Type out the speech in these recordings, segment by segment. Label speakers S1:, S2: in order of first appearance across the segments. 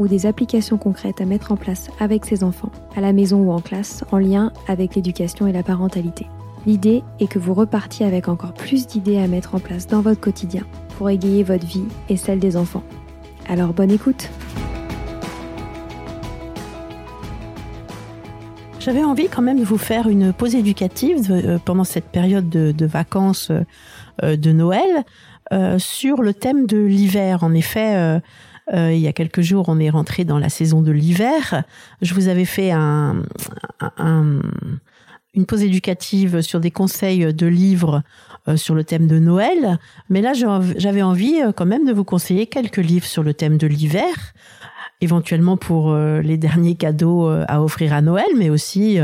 S1: ou des applications concrètes à mettre en place avec ses enfants, à la maison ou en classe, en lien avec l'éducation et la parentalité. L'idée est que vous repartiez avec encore plus d'idées à mettre en place dans votre quotidien pour égayer votre vie et celle des enfants. Alors bonne écoute
S2: J'avais envie quand même de vous faire une pause éducative euh, pendant cette période de, vacances euh, de Noël euh, sur le thème de l'hiver. En effet, euh, il y a quelques jours, on est rentré dans la saison de l'hiver. Je vous avais fait un, une pause éducative sur des conseils de livres euh, sur le thème de Noël. Mais là, j'avais envie euh, quand même de vous conseiller quelques livres sur le thème de l'hiver éventuellement pour les derniers cadeaux à offrir à Noël, mais aussi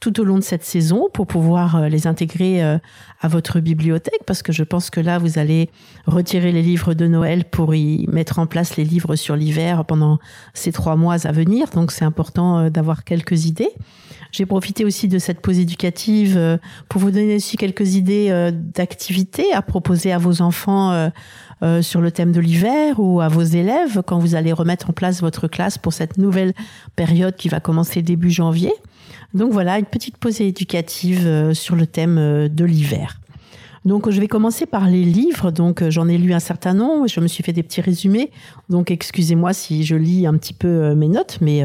S2: tout au long de cette saison pour pouvoir euh, les intégrer euh, à votre bibliothèque parce que je pense que là, vous allez retirer les livres de Noël pour y mettre en place les livres sur l'hiver pendant ces trois mois à venir. Donc, c'est important euh, d'avoir quelques idées. J'ai profité aussi de cette pause éducative pour vous donner aussi quelques idées d'activités à proposer à vos enfants sur le thème de l'hiver ou à vos élèves quand vous allez remettre en place votre classe pour cette nouvelle période qui va commencer début janvier. Donc voilà, une petite pause éducative euh, sur le thème euh, de l'hiver. Donc je vais commencer par les livres. Donc euh, j'en ai lu un certain nombre. Je me suis fait des petits résumés. Donc excusez-moi si je lis un petit peu mes notes, mais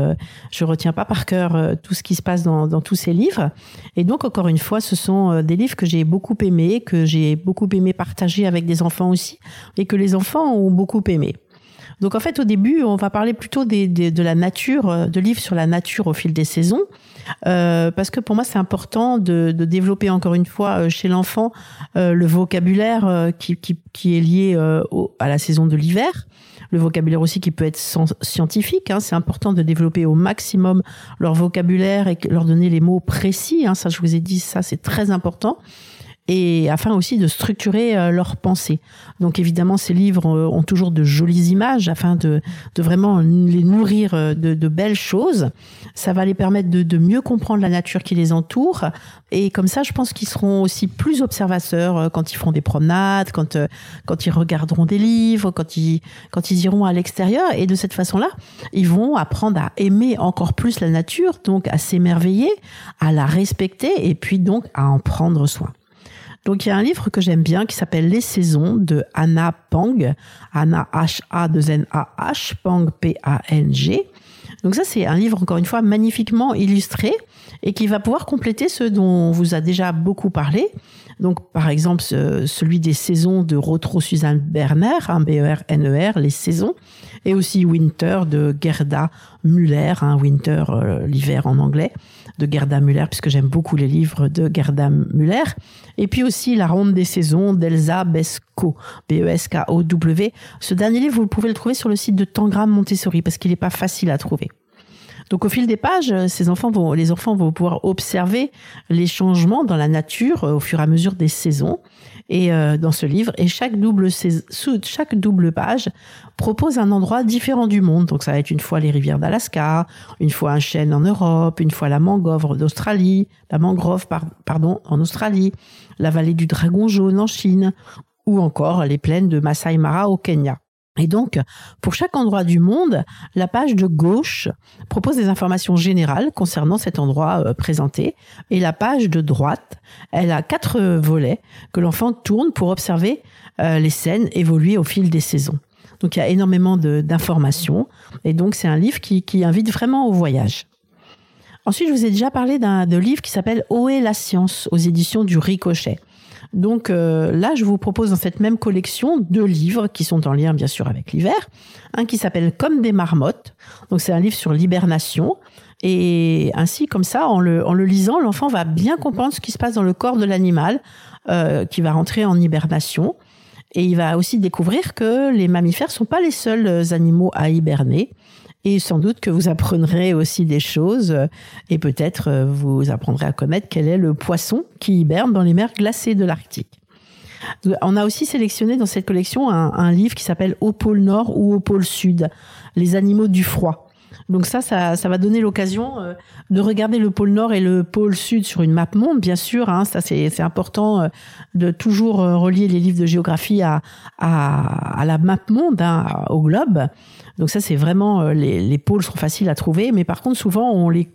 S2: je retiens pas par cœur tout ce qui se passe dans, dans, tous ces livres. Et donc encore une fois, ce sont des livres que j'ai beaucoup aimés, que j'ai beaucoup aimé partager avec des enfants aussi, et que les enfants ont beaucoup aimé. Donc en fait, au début, on va parler plutôt des, de la nature, de livres sur la nature au fil des saisons. Euh, parce que pour moi c'est important de, de, développer encore une fois euh, chez l'enfant euh, le vocabulaire euh, qui, qui, qui, est lié euh, au, à la saison de l'hiver. Le vocabulaire aussi qui peut être scientifique. Hein. C'est important de développer au maximum leur vocabulaire et leur donner les mots précis. Hein. Ça, je vous ai dit, ça c'est très important. Et afin aussi de structurer euh, leurs pensées. Donc évidemment, ces livres ont toujours de jolies images afin de, de vraiment les nourrir de, de, belles choses. Ça va les permettre de, de, mieux comprendre la nature qui les entoure. Et comme ça, je pense qu'ils seront aussi plus observateurs quand ils feront des promenades, quand, quand ils regarderont des livres, quand ils, quand ils iront à l'extérieur. Et de cette façon-là, ils vont apprendre à aimer encore plus la nature, donc à s'émerveiller, à la respecter et puis donc à en prendre soin. Donc il y a un livre que j'aime bien qui s'appelle Les saisons de Anna Pang, Anna H A 2 N A H Pang P A N G. Donc ça c'est un livre encore une fois magnifiquement illustré et qui va pouvoir compléter ce dont on vous a déjà beaucoup parlé. Donc par exemple celui des saisons de Rotro Suzanne Berner, B E R N E R, les saisons et aussi Winter de Gerda Müller, Winter euh, l'hiver en anglais de Gerda Müller, puisque j'aime beaucoup les livres de Gerda Müller. Et puis aussi La Ronde des Saisons d'Elsa Besco, B-E-S-K-O-W. Ce dernier livre, vous pouvez le trouver sur le site de Tangram Montessori, parce qu'il n'est pas facile à trouver. Donc au fil des pages, ces enfants vont, les enfants vont pouvoir observer les changements dans la nature euh, au fur et à mesure des saisons et euh, dans ce livre. Et chaque double, chaque double page propose un endroit différent du monde. Donc ça va être une fois les rivières d'Alaska, une fois un chêne en Europe, une fois la mangrove d'Australie, la mangrove pardon en Australie, la vallée du dragon jaune en Chine, ou encore les plaines de Masai Mara au Kenya. Et donc, pour chaque endroit du monde, la page de gauche propose des informations générales concernant cet endroit euh, présenté. Et la page de droite, elle a quatre volets que l'enfant tourne pour observer euh, les scènes évoluer au fil des saisons. Donc, il y a énormément d'informations. Et donc, c'est un livre qui, qui, invite vraiment au voyage. Ensuite, je vous ai déjà parlé d'un livre qui s'appelle Où est la science aux éditions du Ricochet. Donc euh, là, je vous propose dans cette même collection deux livres qui sont en lien bien sûr avec l'hiver. Un qui s'appelle Comme des marmottes. Donc c'est un livre sur l'hibernation. Et ainsi, comme ça, en le, en le lisant, l'enfant va bien comprendre ce qui se passe dans le corps de l'animal euh, qui va rentrer en hibernation. Et il va aussi découvrir que les mammifères sont pas les seuls animaux à hiberner et sans doute que vous apprendrez aussi des choses et peut-être euh, vous apprendrez à connaître quel est le poisson qui hiberne dans les mers glacées de l'Arctique. On a aussi sélectionné dans cette collection un, livre qui s'appelle Au pôle Nord ou au pôle Sud, les animaux du froid. Donc ça, ça, va donner l'occasion euh, de regarder le pôle Nord et le pôle Sud sur une map monde, bien sûr. Hein, ça, c'est important euh, de toujours relier les livres de géographie à, à, la map monde, hein, au globe. Donc ça, c'est vraiment euh, les, pôles sont faciles à trouver, mais par contre, souvent on les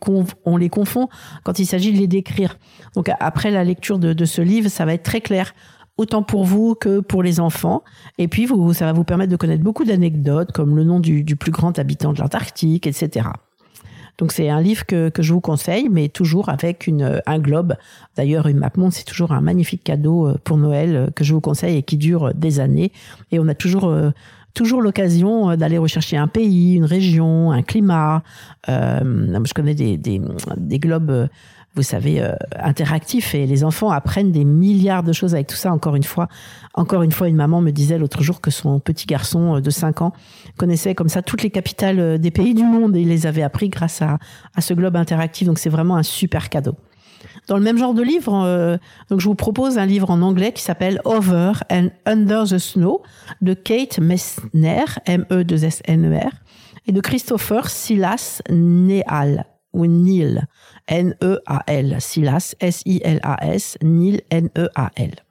S2: on les confond quand il s'agit de les décrire. Donc après la lecture de, ce livre, ça va être très clair autant pour vous que pour les enfants. Et puis, vous, ça va vous permettre de connaître beaucoup d'anecdotes, comme le nom du, plus grand habitant de l'Antarctique, etc. Donc, c'est un livre que, je vous conseille, mais toujours avec une, un globe. D'ailleurs, une map monde, c'est toujours un magnifique cadeau euh, pour Noël euh, que je vous conseille et qui dure des années. Et on a toujours toujours l'occasion euh, d'aller rechercher un pays, une région, un climat. Euh, je connais des, des, des globes, euh, vous savez, euh, interactifs et les enfants apprennent des milliards de choses avec tout ça. Encore une fois, encore une fois, une maman me disait l'autre jour que son petit garçon de 5 ans connaissait comme ça toutes les capitales des pays du monde et il les avait appris grâce à, à ce globe interactif. Donc c'est vraiment un super cadeau. Dans le même genre de livre, euh, donc je vous propose un livre en anglais qui s'appelle Over and Under the Snow de Kate Messner, M-E-2-S-N-E-R, et de Christopher Silas Neal, ou Neil, N-E-A-L, Silas, S-I-L-A-S, Neil, N-E-A-L.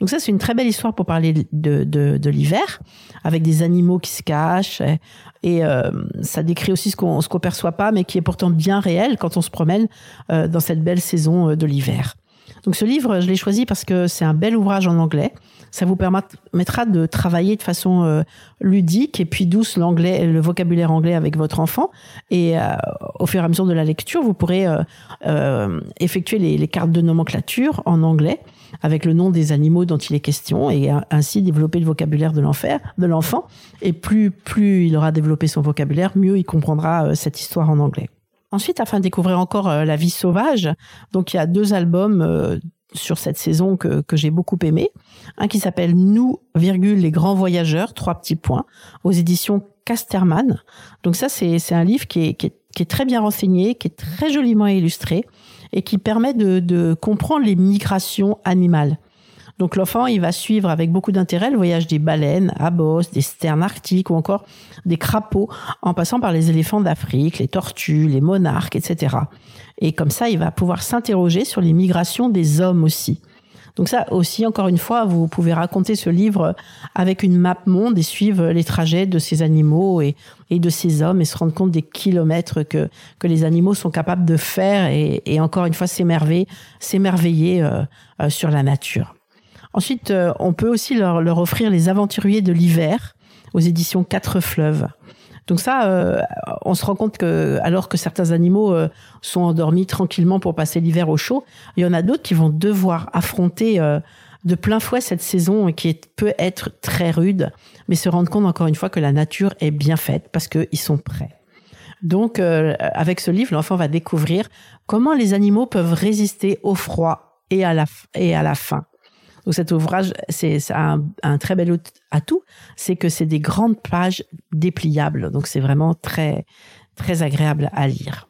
S2: Donc ça, c'est une très belle histoire pour parler de, de, de l'hiver, avec des animaux qui se cachent, et euh, ça décrit aussi ce qu'on ce qu'on perçoit pas, mais qui est pourtant bien réel quand on se promène euh, dans cette belle saison euh, de l'hiver. Donc ce livre, je l'ai choisi parce que c'est un bel ouvrage en anglais. Ça vous permettra de travailler de façon ludique et puis douce l'anglais, le vocabulaire anglais avec votre enfant. Et au fur et à mesure de la lecture, vous pourrez effectuer les, les, cartes de nomenclature en anglais avec le nom des animaux dont il est question et ainsi développer le vocabulaire de l'enfant. Et plus, plus il aura développé son vocabulaire, mieux il comprendra euh, cette histoire en anglais. Ensuite, afin de découvrir encore euh, la vie sauvage, donc il y a deux albums euh, sur cette saison que, que j'ai beaucoup aimé. Un qui s'appelle Nous, virgule, les grands voyageurs, trois petits points, aux éditions Casterman. Donc ça, c'est un livre qui est, qui, est, qui est très bien renseigné, qui est très joliment illustré et qui permet de, de comprendre les migrations animales. Donc l'enfant, il va suivre avec beaucoup d'intérêt le voyage des baleines à bosse, des sternes arctiques ou encore des crapauds, en passant par les éléphants d'Afrique, les tortues, les monarques, etc. Et comme ça, il va pouvoir s'interroger sur les migrations des hommes aussi. Donc ça aussi, encore une fois, vous pouvez raconter ce livre avec une map monde et suivre les trajets de ces animaux et, de ces hommes et se rendre compte des kilomètres que, les animaux sont capables de faire et, encore une fois s'émerveiller, s'émerveiller euh, euh, sur la nature. Ensuite, euh, on peut aussi leur offrir les aventuriers de l'hiver aux éditions Quatre Fleuves. Donc ça, euh, on se rend compte que alors que certains animaux euh, sont endormis tranquillement pour passer l'hiver au chaud, il y en a d'autres qui vont devoir affronter euh, de plein fouet cette saison qui peut être très rude, mais se rendre compte encore une fois que la nature est bien faite parce qu'ils sont prêts. Donc avec ce livre, l'enfant va découvrir comment les animaux peuvent résister au froid et à la, et à la faim. Donc cet ouvrage, c'est un, très bel atout, c'est que c'est des grandes pages dépliables. Donc c'est vraiment très très agréable à lire.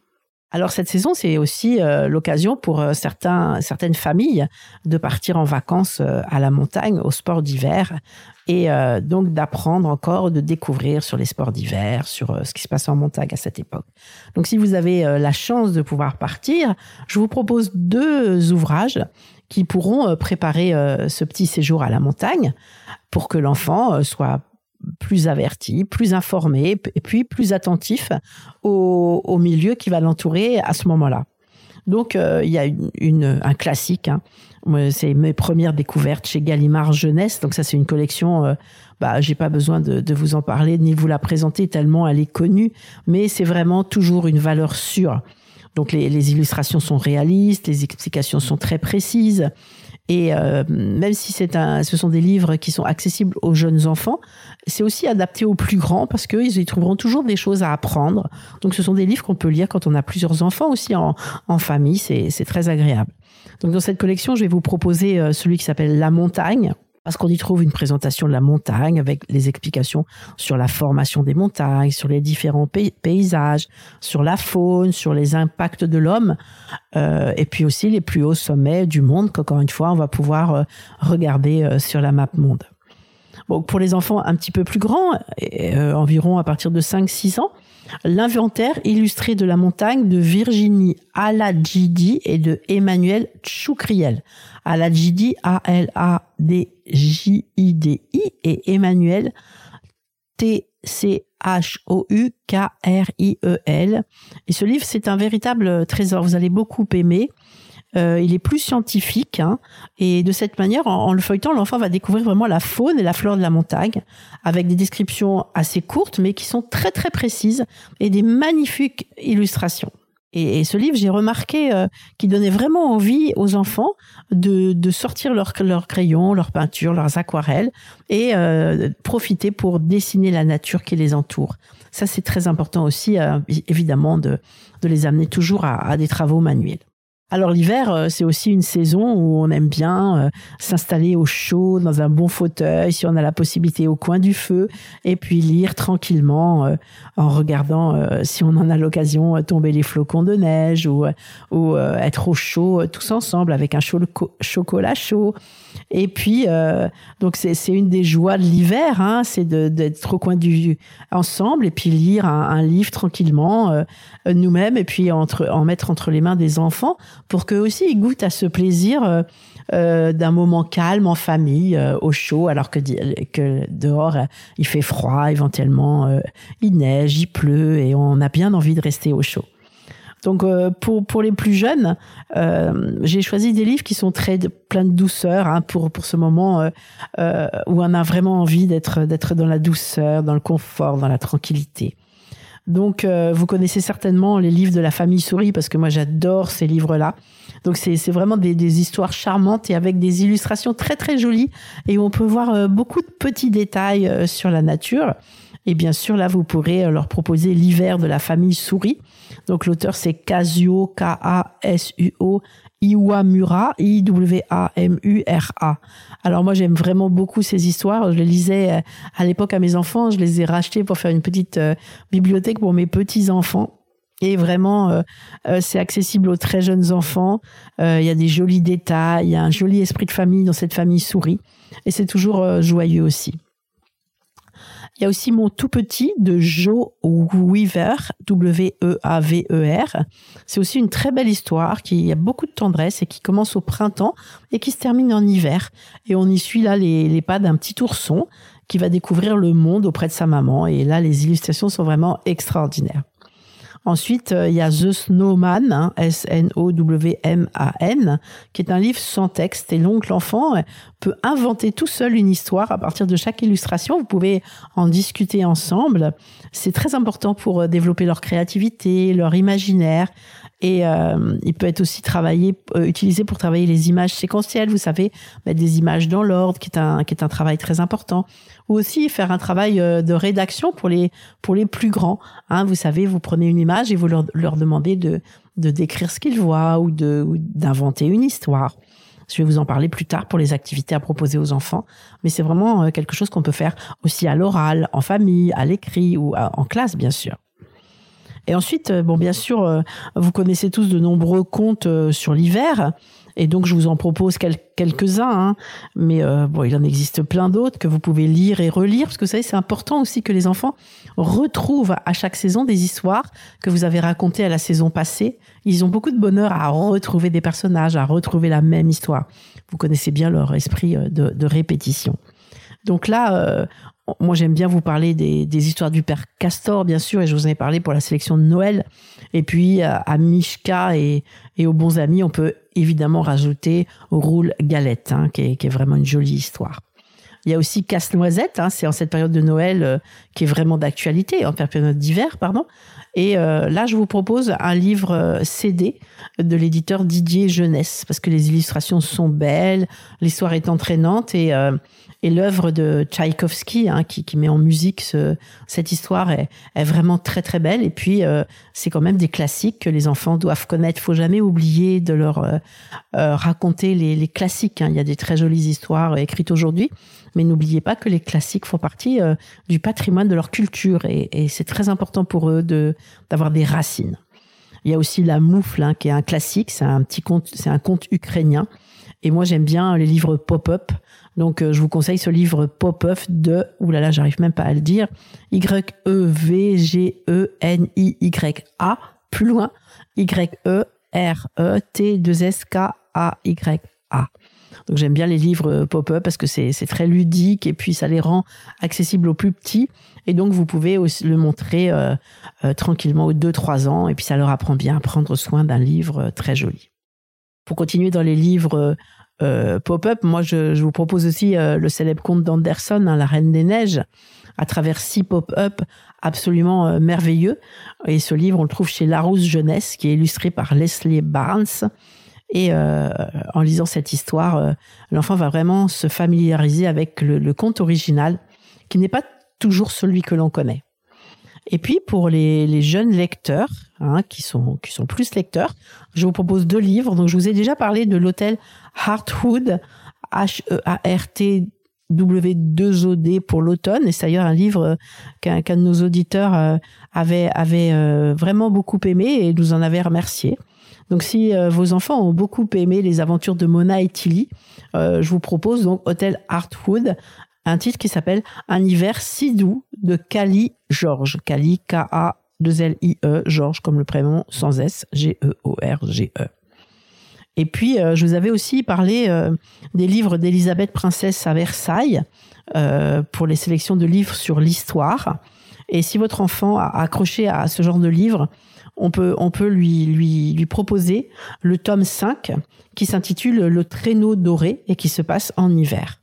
S2: Alors cette saison, c'est aussi euh, l'occasion pour euh, certains, certaines familles de partir en vacances euh, à la montagne, au sport d'hiver, et donc d'apprendre encore, de découvrir sur les sports d'hiver, sur ce qui se passe en montagne à cette époque. Donc si vous avez la chance de pouvoir partir, je vous propose deux ouvrages qui pourront euh, préparer euh, ce petit séjour à la montagne pour que l'enfant euh, soit plus averti, plus informé et puis plus attentif au, milieu qui va l'entourer à ce moment-là. Donc il y a une, un classique. Hein. C'est mes premières découvertes chez Gallimard Jeunesse. Donc ça c'est une collection. Bah j'ai pas besoin de, de, vous en parler ni vous la présenter tellement elle est connue. Mais c'est vraiment toujours une valeur sûre. Donc les, illustrations sont réalistes, les explications sont très précises. Et euh, même si c'est un, ce sont des livres qui sont accessibles aux jeunes enfants, c'est aussi adapté aux plus grands parce qu'ils y trouveront toujours des choses à apprendre. Donc ce sont des livres qu'on peut lire quand on a plusieurs enfants aussi en, en famille, c'est très agréable. Donc dans cette collection, je vais vous proposer euh, celui qui s'appelle La montagne parce qu'on y trouve une présentation de la montagne avec les explications sur la formation des montagnes, sur les différents paysages, sur la faune, sur les impacts de l'homme, euh, et puis aussi les plus hauts sommets du monde qu'encore une fois on va pouvoir euh, regarder euh, sur la map monde. Bon, pour les enfants un petit peu plus grands, environ à partir de 5-6 ans, l'inventaire illustré de la montagne de Virginie Aladjidi et de Emmanuel Choucriel. Aladjidi, A-L-A-D-J-I-D-I et Emmanuel T-C-H-O-U-K-R-I-E-L. Et ce livre, c'est un véritable trésor. Vous allez beaucoup aimer. Euh, il est plus scientifique hein, et de cette manière, en, le feuilletant, l'enfant va découvrir vraiment la faune et la flore de la montagne avec des descriptions assez courtes mais qui sont très très précises et des magnifiques illustrations. Et, ce livre, j'ai remarqué euh, qu'il donnait vraiment envie aux enfants de, de sortir leurs leur crayons, leurs peintures, leurs aquarelles et euh, profiter pour dessiner la nature qui les entoure. Ça, c'est très important aussi, évidemment, de, de les amener toujours à, à des travaux manuels. Alors l'hiver, euh, c'est aussi une saison où on aime bien euh, s'installer au chaud, dans un bon fauteuil, si on a la possibilité au coin du feu, et puis lire tranquillement euh, en regardant, si on en a l'occasion, tomber les flocons de neige ou, ou être au chaud tous ensemble avec un chocolat chaud. Et puis, donc c'est une des joies de l'hiver, hein, c'est d'être au coin du ensemble et puis lire un, un livre tranquillement nous-mêmes et puis entre, en mettre entre les mains des enfants pour qu'eux aussi ils goûtent à ce plaisir euh, euh, d'un moment calme en famille, euh, au chaud, alors que, que dehors il fait froid, éventuellement il neige, il pleut et on a bien envie de rester au chaud. Donc pour pour les plus jeunes, j'ai choisi des livres qui sont très pleins de douceur hein, pour pour ce moment où on a vraiment envie d'être d'être dans la douceur, dans le confort, dans la tranquillité. Donc, euh, vous connaissez certainement les livres de la famille Souris parce que moi j'adore ces livres-là. Donc, c'est vraiment des, des, histoires charmantes et avec des illustrations très très jolies et on peut voir euh, beaucoup de petits détails euh, sur la nature. Et bien sûr, là, vous pourrez leur proposer l'hiver de la famille Souris. Donc, l'auteur c'est Kazuo K-A-S-U-O Iwamura, I-W-A-M-U-R-A. Alors moi j'aime vraiment beaucoup ces histoires. Je les lisais euh, à l'époque à mes enfants. Je les ai rachetées pour faire une petite euh, bibliothèque pour mes petits enfants. Et vraiment, c'est accessible aux très jeunes enfants. Il y a des jolis détails, il y a un joli esprit de famille dans cette famille souris. Et c'est toujours joyeux aussi. Il y a aussi mon tout petit de Joe Weaver, W-E-A-V-E-R. C'est aussi une très belle histoire qui a beaucoup de tendresse et qui commence au printemps et qui se termine en hiver. Et on y suit là les, les pas d'un petit ourson qui va découvrir le monde auprès de sa maman. Et là, les illustrations sont vraiment extraordinaires. Ensuite, euh, il y a The Snowman, hein, S-N-O-W-M-A-N, qui est un livre sans texte. Et donc, l'enfant euh, peut inventer tout seul une histoire à partir de chaque illustration. Vous pouvez en discuter ensemble. C'est très important pour euh, développer leur créativité, leur imaginaire. Et il peut être aussi travaillé, utilisé pour travailler les images séquentielles. Vous savez, mettre des images dans l'ordre, qui est un qui est un travail très important ou aussi faire un travail euh, de rédaction pour les pour les plus grands. Hein, vous savez, vous prenez une image et vous leur, leur demandez de de décrire ce qu'ils voient ou de d'inventer une histoire. Je vais vous en parler plus tard pour les activités à proposer aux enfants, mais c'est vraiment euh, quelque chose qu'on peut faire aussi à l'oral, en famille, à l'écrit ou en classe, bien sûr. Et ensuite, euh, bon, bien sûr, vous connaissez tous de nombreux contes sur l'hiver. Et donc, je vous en propose quelques-uns, hein. mais euh, bon, il en existe plein d'autres que vous pouvez lire et relire, parce que vous savez, c'est important aussi que les enfants retrouvent à chaque saison des histoires que vous avez racontées à la saison passée. Ils ont beaucoup de bonheur à retrouver des personnages, à retrouver la même histoire. Vous connaissez bien leur esprit euh, de, répétition. Donc là, euh, moi j'aime bien vous parler des, histoires du père Castor, bien sûr, et je vous en ai parlé pour la sélection de Noël. Et puis à Mishka et, et aux bons amis, on peut évidemment rajouter Roule Galette, hein, qui, est, vraiment une jolie histoire. Il y a aussi Casse-Noisette, hein, c'est en cette période de Noël euh, qui est vraiment d'actualité, en période d'hiver, pardon. Et euh, là, je vous propose un livre euh, CD de l'éditeur Didier Jeunesse, parce que les illustrations sont belles, l'histoire est entraînante et et l'œuvre de Tchaïkovski, hein, qui, met en musique ce, cette histoire, est, vraiment très très belle. Et puis, euh, c'est quand même des classiques que les enfants doivent connaître. Faut jamais oublier de leur euh, euh, raconter les, les classiques. Hein. Il y a des très jolies histoires écrites aujourd'hui, mais n'oubliez pas que les classiques font partie du patrimoine de leur culture, et, c'est très important pour eux de d'avoir des racines. Il y a aussi La Moufle, hein, qui est un classique. C'est un petit conte, c'est un conte ukrainien. Et moi, j'aime bien les livres pop-up donc, euh, je vous conseille ce livre Pop-Up de, oulala, j'arrive même pas à le dire, Y-E-V-G-E-N-I-Y-A, plus loin, Y-E-R-E-T-2-S-K-A-Y-A. Donc j'aime bien les livres pop-up parce que c'est très ludique et puis ça les rend accessibles aux plus petits. Et donc vous pouvez aussi le montrer euh, euh, tranquillement aux 2-3 ans et puis ça leur apprend bien à prendre soin d'un livre très joli. Pour continuer dans les livres euh, pop-up, moi je, vous propose aussi euh, le célèbre conte d'Anderson, hein, La Reine des Neiges, à travers six pop-up absolument euh, merveilleux. Et ce livre, on le trouve chez Larousse Jeunesse, qui est illustré par Leslie Barnes. Et en lisant cette histoire, l'enfant va vraiment se familiariser avec le, le conte original, qui n'est pas toujours celui que l'on connaît. Et puis pour les, les jeunes lecteurs, hein, qui sont qui sont plus lecteurs, je vous propose deux livres. Donc je vous ai déjà parlé de l'hôtel Heartwood, H-E-A-R-T W2OD pour l'automne. Et c'est d'ailleurs un livre euh, qu'un de nos auditeurs euh, avait, avait euh, vraiment beaucoup aimé et nous en avait remercié. Donc si vos enfants ont beaucoup aimé les aventures de Mona et Tilly, je vous propose donc Hôtel Heartwood, un titre qui s'appelle Un hiver si doux de Kali George. Kali, K-A-2-L-I-E, George comme le prénom sans S, G-E-O-R-G-E. Et puis, euh, je vous avais aussi parlé euh, des livres d'Elisabeth Princesse à Versailles euh, pour les sélections de livres sur l'histoire. Et si votre enfant a accroché à ce genre de livre, on peut, on peut lui, lui, lui proposer le tome 5 qui s'intitule Le traîneau doré et qui se passe en hiver.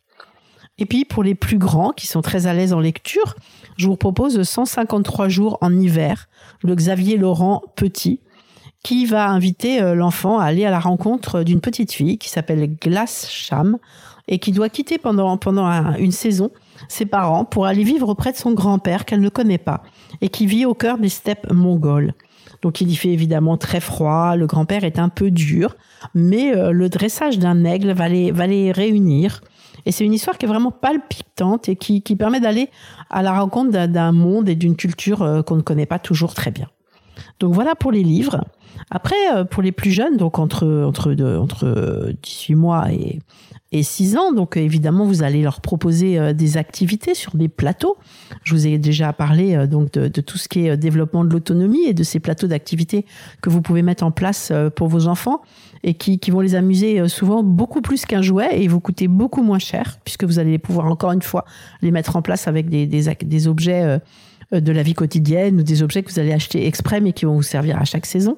S2: Et puis pour les plus grands qui sont très à l'aise en lecture, je vous propose 153 jours en hiver, le Xavier Laurent Petit, qui va inviter euh, l'enfant à aller à la rencontre d'une petite fille qui s'appelle Glace Cham et qui doit quitter pendant, pendant une saison ses parents pour aller vivre auprès de son grand-père qu'elle ne connaît pas et qui vit au cœur des steppes mongoles. Donc il y fait évidemment très froid, le grand-père est un peu dur, mais euh, le dressage d'un aigle va les, va les réunir. Et c'est une histoire qui est vraiment palpitante et qui, qui permet d'aller à la rencontre d'un monde et d'une culture euh, qu'on ne connaît pas toujours très bien. Donc voilà pour les livres. Après, euh, pour les plus jeunes, donc entre, entre, entre 18 mois et, et 6 ans, donc évidemment, vous allez leur proposer euh, des activités sur des plateaux. Je vous ai déjà parlé euh, donc de, de tout ce qui est développement de l'autonomie et de ces plateaux d'activités que vous pouvez mettre en place pour vos enfants et qui, qui vont les amuser souvent beaucoup plus qu'un jouet et vous coûter beaucoup moins cher puisque vous allez pouvoir encore une fois les mettre en place avec des, des, des objets de la vie quotidienne ou des objets que vous allez acheter exprès mais qui vont vous servir à chaque saison.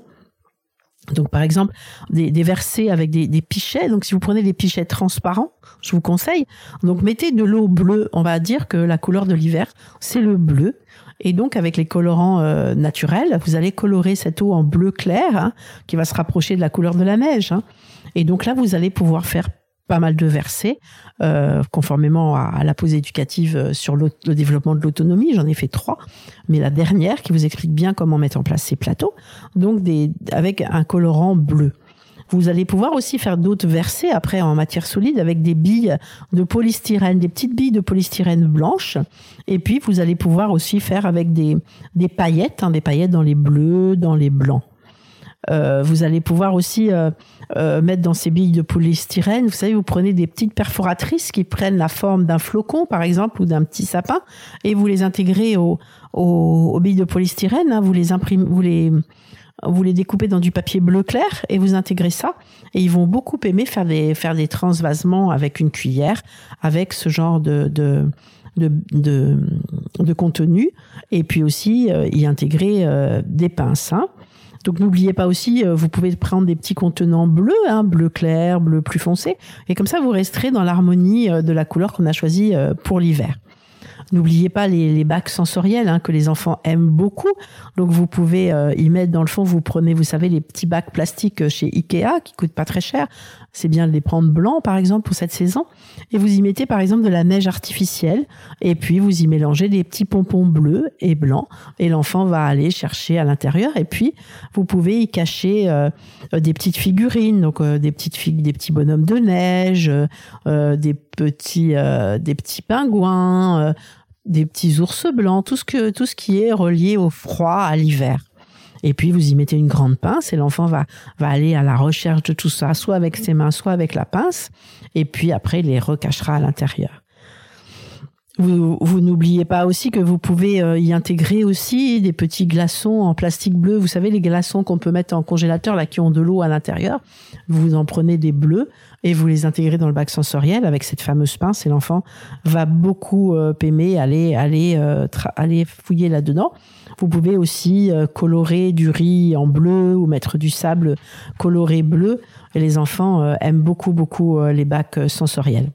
S2: Donc, par exemple, des, des versets avec des, des, pichets. Donc, si vous prenez des pichets transparents, je vous conseille. Donc, mettez de l'eau bleue. On va dire que la couleur de l'hiver, c'est le bleu. Et donc, avec les colorants euh, naturels, vous allez colorer cette eau en bleu clair, hein, qui va se rapprocher de la couleur de la neige. Hein. Et donc là, vous allez pouvoir faire pas mal de versets, euh, conformément à, la pause éducative euh, sur le développement de l'autonomie. J'en ai fait trois, mais la dernière qui vous explique bien comment mettre en place ces plateaux, donc des, avec un colorant bleu. Vous allez pouvoir aussi faire d'autres versets après en matière solide avec des billes de polystyrène, des petites billes de polystyrène blanches. Et puis vous allez pouvoir aussi faire avec des, des paillettes, hein, des paillettes dans les bleus, dans les blancs. Euh, vous allez pouvoir aussi euh, euh, mettre dans ces billes de polystyrène, vous savez, vous prenez des petites perforatrices qui prennent la forme d'un flocon, par exemple, ou d'un petit sapin, et vous les intégrez aux, aux, billes de polystyrène. Hein, vous les imprimez, vous les vous les découpez dans du papier bleu clair et vous intégrez ça. Et ils vont beaucoup aimer faire des faire des transvasements avec une cuillère, avec ce genre de, de de, de, de contenu et puis aussi y intégrer des pinces. Hein. Donc n'oubliez pas aussi, euh, vous pouvez prendre des petits contenants bleus, hein, bleu clair, bleu plus foncé, et comme ça vous resterez dans l'harmonie euh, de la couleur qu'on a choisie euh, pour l'hiver. N'oubliez pas les, les, bacs sensoriels hein, que les enfants aiment beaucoup. Donc vous pouvez euh, y mettre dans le fond, vous prenez, vous savez, les petits bacs plastiques chez Ikea qui coûtent pas très cher. C'est bien de les prendre blancs, par exemple, pour cette saison. Et vous y mettez, par exemple, de la neige artificielle. Et puis vous y mélangez des petits pompons bleus et blancs. Et l'enfant va aller chercher à l'intérieur. Et puis vous pouvez y cacher euh, des petites figurines, donc euh, des petites figues, des petits bonhommes de neige, des petits, des petits pingouins des petits ours blancs, tout ce que tout ce qui est relié au froid, à l'hiver. Et puis vous y mettez une grande pince et l'enfant va va aller à la recherche de tout ça, soit avec ses mains, soit avec la pince. Et puis après, il les recachera à l'intérieur. Vous, vous n'oubliez pas aussi que vous pouvez euh, y intégrer aussi des petits glaçons en plastique bleu. Vous savez, les glaçons qu'on peut mettre en congélateur, là, qui ont de l'eau à l'intérieur. Vous en prenez des bleus et vous les intégrez dans le bac sensoriel avec cette fameuse pince et l'enfant va beaucoup euh, aller, aller, euh, aller fouiller là-dedans. Vous pouvez aussi colorer du riz en bleu ou mettre du sable coloré bleu. Et les enfants aiment beaucoup, beaucoup les bacs sensoriels.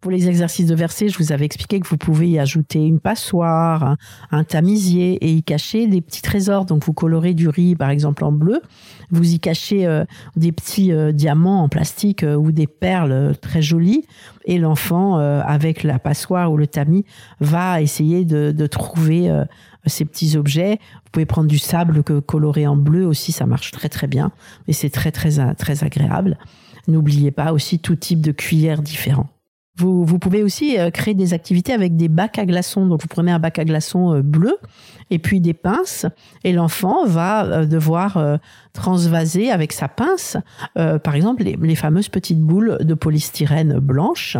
S2: Pour les exercices de verset, je vous avais expliqué que vous pouvez y ajouter une passoire, un, tamisier et y cacher des petits trésors. Donc vous colorez du riz par exemple en bleu, vous y cachez euh, des petits euh, diamants en plastique euh, ou des perles très jolies et l'enfant avec la passoire ou le tamis va essayer de, de trouver ces petits objets. Vous pouvez prendre du sable coloré en bleu aussi, ça marche très très bien et c'est très très très agréable. N'oubliez pas aussi tout type de cuillères différents. Vous, vous, pouvez aussi euh, créer des activités avec des bacs à glaçons. Donc, vous prenez un bac à glaçons euh, bleu et puis des pinces, et l'enfant va euh, devoir transvaser avec sa pince, par exemple, les, les, fameuses petites boules de polystyrène blanches.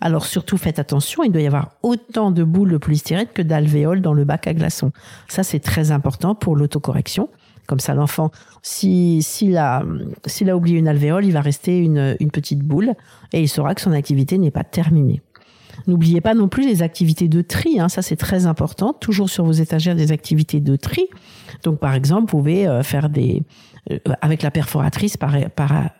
S2: Alors, surtout, faites attention, il doit y avoir autant de boules de polystyrène que d'alvéoles dans le bac à glaçons. Ça, c'est très important pour l'autocorrection. Comme ça, l'enfant, s'il si, a, a oublié une alvéole, il va rester une, une petite boule et il saura que son activité n'est pas terminée. N'oubliez pas non plus les activités de tri, hein, ça c'est très important, toujours sur vos étagères des activités de tri. Donc par exemple, vous pouvez euh, faire des, euh, avec la perforatrice par, par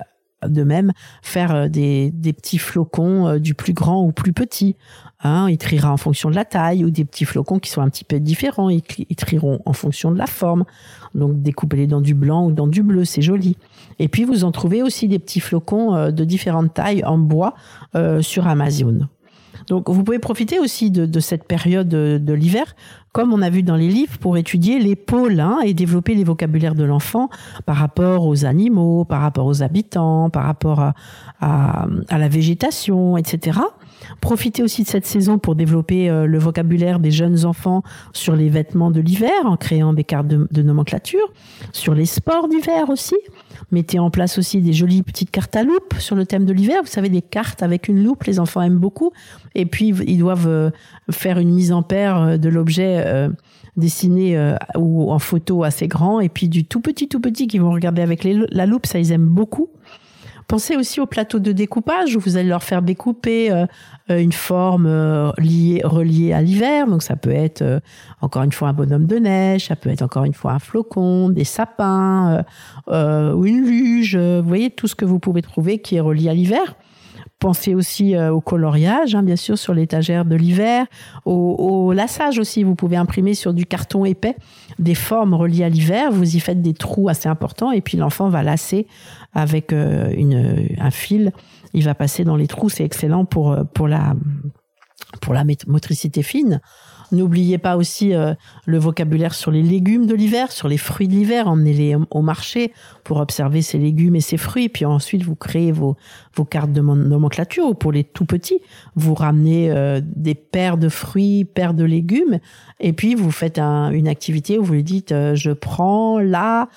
S2: de même, faire euh, des, petits flocons du plus grand au plus petit. Hein, il triera en fonction de la taille ou des petits flocons qui sont un petit peu différents. Ils, ils trieront en fonction de la forme. Donc découpez-les dans du blanc ou dans du bleu, c'est joli. Et puis vous en trouvez aussi des petits flocons euh, de différentes tailles en bois euh, sur Amazon. Donc vous pouvez profiter aussi de, cette période de, l'hiver, comme on a vu dans les livres, pour étudier les pôles hein, et développer les vocabulaires de l'enfant par rapport aux animaux, par rapport aux habitants, par rapport à la végétation, etc. Profitez aussi de cette saison pour développer euh, le vocabulaire des jeunes enfants sur les vêtements de l'hiver en créant des cartes de, nomenclature, sur les sports d'hiver aussi. Mettez en place aussi des jolies petites cartes à loupe sur le thème de l'hiver. Vous savez, des cartes avec une loupe, les enfants aiment beaucoup. Et puis, ils doivent euh, faire une mise en paire euh, de l'objet dessiné ou en photo assez grand et puis du tout petit tout petit qu'ils vont regarder avec la loupe ça ils aiment beaucoup Pensez aussi au plateau de découpage où vous allez leur faire découper une forme euh, liée, reliée à l'hiver. Donc ça peut être encore une fois un bonhomme de neige, ça peut être encore une fois un flocon, des sapins ou une luge. Vous voyez tout ce que vous pouvez trouver qui est relié à l'hiver. Pensez aussi euh, au coloriage, hein, bien sûr, sur l'étagère de l'hiver, au, lassage aussi. Vous pouvez imprimer sur du carton épais des formes reliées à l'hiver. Vous y faites des trous assez importants et puis l'enfant va lasser avec euh, une, un fil. Il va passer dans les trous. C'est excellent pour, euh, pour, la, pour la motricité fine. N'oubliez pas aussi euh, le vocabulaire sur les légumes de l'hiver, sur les fruits de l'hiver. Emmenez-les au marché pour observer ces légumes et ces fruits. Puis ensuite, vous créez vos, vos cartes de nomenclature. Pour les tout petits, vous ramenez euh, des paires de fruits, paires de légumes. Et puis, vous faites une activité où vous lui dites, je prends la,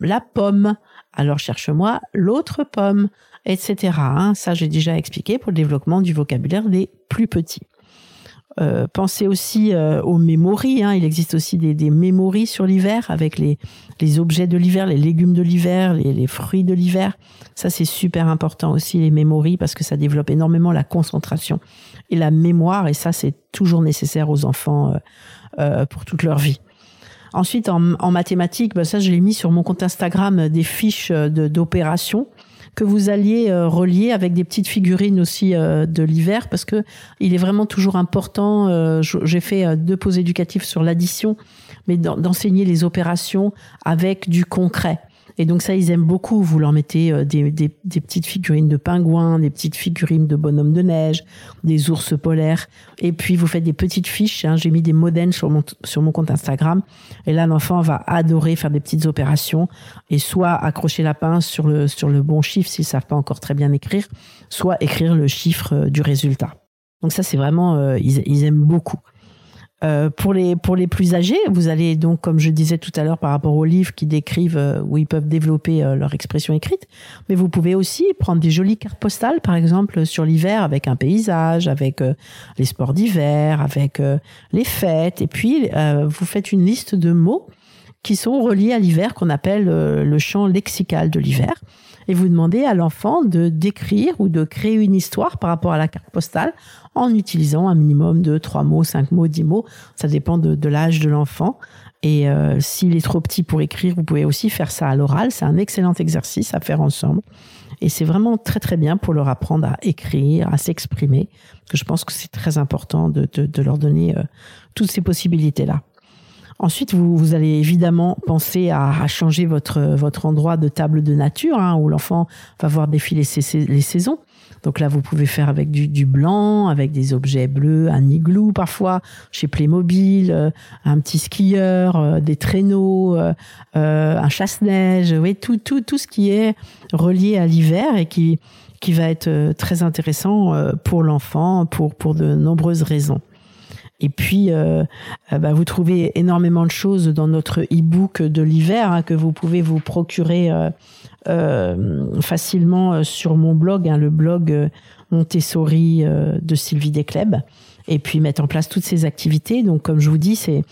S2: la pomme. Alors, cherche-moi l'autre pomme, etc. Hein. Ça, j'ai déjà expliqué pour le développement du vocabulaire des plus petits. Euh, pensez aussi euh, aux mémories. Hein. Il existe aussi des, des mémories sur l'hiver avec les, les objets de l'hiver, les légumes de l'hiver, les, les fruits de l'hiver. Ça, c'est super important aussi, les mémories, parce que ça développe énormément la concentration et la mémoire. Et ça, c'est toujours nécessaire aux enfants euh, euh pour toute leur vie. Ensuite, en, en mathématiques, ben ça, je l'ai mis sur mon compte Instagram des fiches d'opérations que vous alliez euh, relier avec des petites figurines aussi euh, de l'hiver parce que il est vraiment toujours important. Euh, j'ai fait deux pauses éducatives sur l'addition, mais d'enseigner les opérations avec du concret. Et donc ça, ils aiment beaucoup. Vous leur mettez euh, des, des, des petites figurines de pingouins, des petites figurines de bonhommes de neige, des ours polaires. Et puis vous faites des petites fiches. Hein. J'ai mis des modèles sur mon, sur mon compte Instagram. Et là, l'enfant va adorer faire des petites opérations et soit accrocher la pince sur le, sur le bon chiffre s'ils savent pas encore très bien écrire, soit écrire le chiffre euh, du résultat. Donc ça, c'est vraiment, euh, ils, ils aiment beaucoup. Euh, pour les pour les plus âgés, vous allez donc, comme je disais tout à l'heure, par rapport aux livres qui décrivent euh, où ils peuvent développer euh, leur expression écrite, mais vous pouvez aussi prendre des jolies cartes postales, par exemple sur l'hiver, avec un paysage, avec les sports d'hiver, avec les fêtes, et puis vous faites une liste de mots qui sont reliés à l'hiver, qu'on appelle le champ lexical de l'hiver et vous demandez à l'enfant de décrire ou de créer une histoire par rapport à la carte postale en utilisant un minimum de trois mots, cinq mots, dix mots. Ça dépend de, l'âge de l'enfant. Et euh, s'il est trop petit pour écrire, vous pouvez aussi faire ça à l'oral. C'est un excellent exercice à faire ensemble. Et c'est vraiment très très bien pour leur apprendre à écrire, à s'exprimer. Que je pense que c'est très important de, leur donner euh, toutes ces possibilités-là. Ensuite, vous, vous allez évidemment penser à, à, changer votre, votre endroit de table de nature, hein, où l'enfant va voir défiler les saisons. Donc là, vous pouvez faire avec du, du, blanc, avec des objets bleus, un igloo parfois, chez Playmobil, euh, un petit skieur, euh, des traîneaux, euh, un chasse-neige, oui, tout, tout, tout ce qui est relié à l'hiver et qui, qui va être très intéressant pour l'enfant pour, pour de nombreuses raisons. Et puis, euh, euh, bah, vous trouvez énormément de choses dans notre e-book de l'hiver hein, que vous pouvez vous procurer euh, facilement sur mon blog, hein, le blog Montessori de Sylvie Descleb et puis mettre en place toutes ces activités. Donc, comme je vous dis, c'est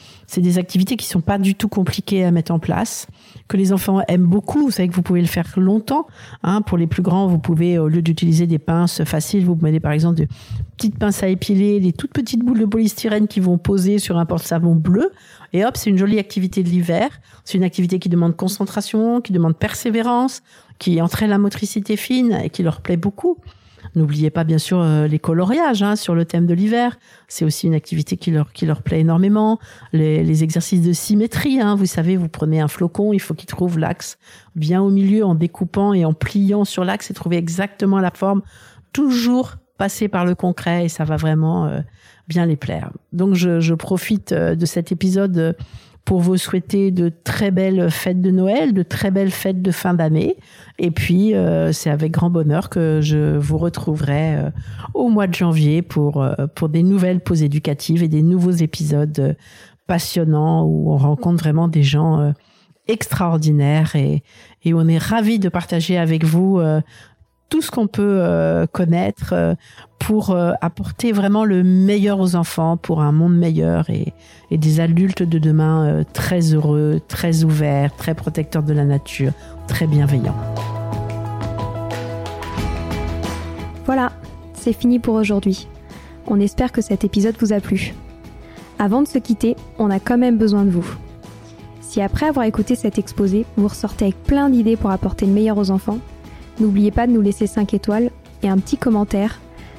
S2: des activités qui sont pas du tout compliquées à mettre en place, que les enfants aiment beaucoup. Vous savez que vous pouvez le faire longtemps. Hein. Pour les plus grands, vous pouvez au lieu d'utiliser des pinces faciles, vous mettez par exemple de petites pinces à épiler, des toutes petites boules de polystyrène qui vont poser sur un porte-savon bleu. Et hop, c'est une jolie activité de l'hiver. C'est une activité qui demande concentration, qui demande persévérance, qui entraîne la motricité fine et qui leur plaît beaucoup. N'oubliez pas bien sûr euh, les coloriages hein, sur le thème de l'hiver. C'est aussi une activité qui leur qui leur plaît énormément. Les, les exercices de symétrie. Hein, vous savez, vous prenez un flocon, il faut qu'il trouve l'axe bien au milieu en découpant et en pliant sur l'axe et trouver exactement la forme. Toujours passer par le concret et ça va vraiment euh, bien les plaire. Donc je, je profite euh, de cet épisode pour vous souhaiter de très belles fêtes de Noël, de très belles fêtes de fin d'année. Et puis, euh, c'est avec grand bonheur que je vous retrouverai euh, au mois de janvier pour, euh, pour des nouvelles pauses éducatives et des nouveaux épisodes passionnants où on rencontre vraiment des gens extraordinaires et, et on est ravis de partager avec vous tout ce qu'on peut euh, connaître euh, pour euh, apporter vraiment le meilleur aux enfants, pour un monde meilleur et, et des adultes de demain très heureux, très ouverts, très protecteurs de la nature, très bienveillants.
S1: Voilà, c'est fini pour aujourd'hui. On espère que cet épisode vous a plu. Avant de se quitter, on a quand même besoin de vous. Si après avoir écouté cet exposé, vous ressortez avec plein d'idées pour apporter le meilleur aux enfants, N'oubliez pas de nous laisser 5 étoiles et un petit commentaire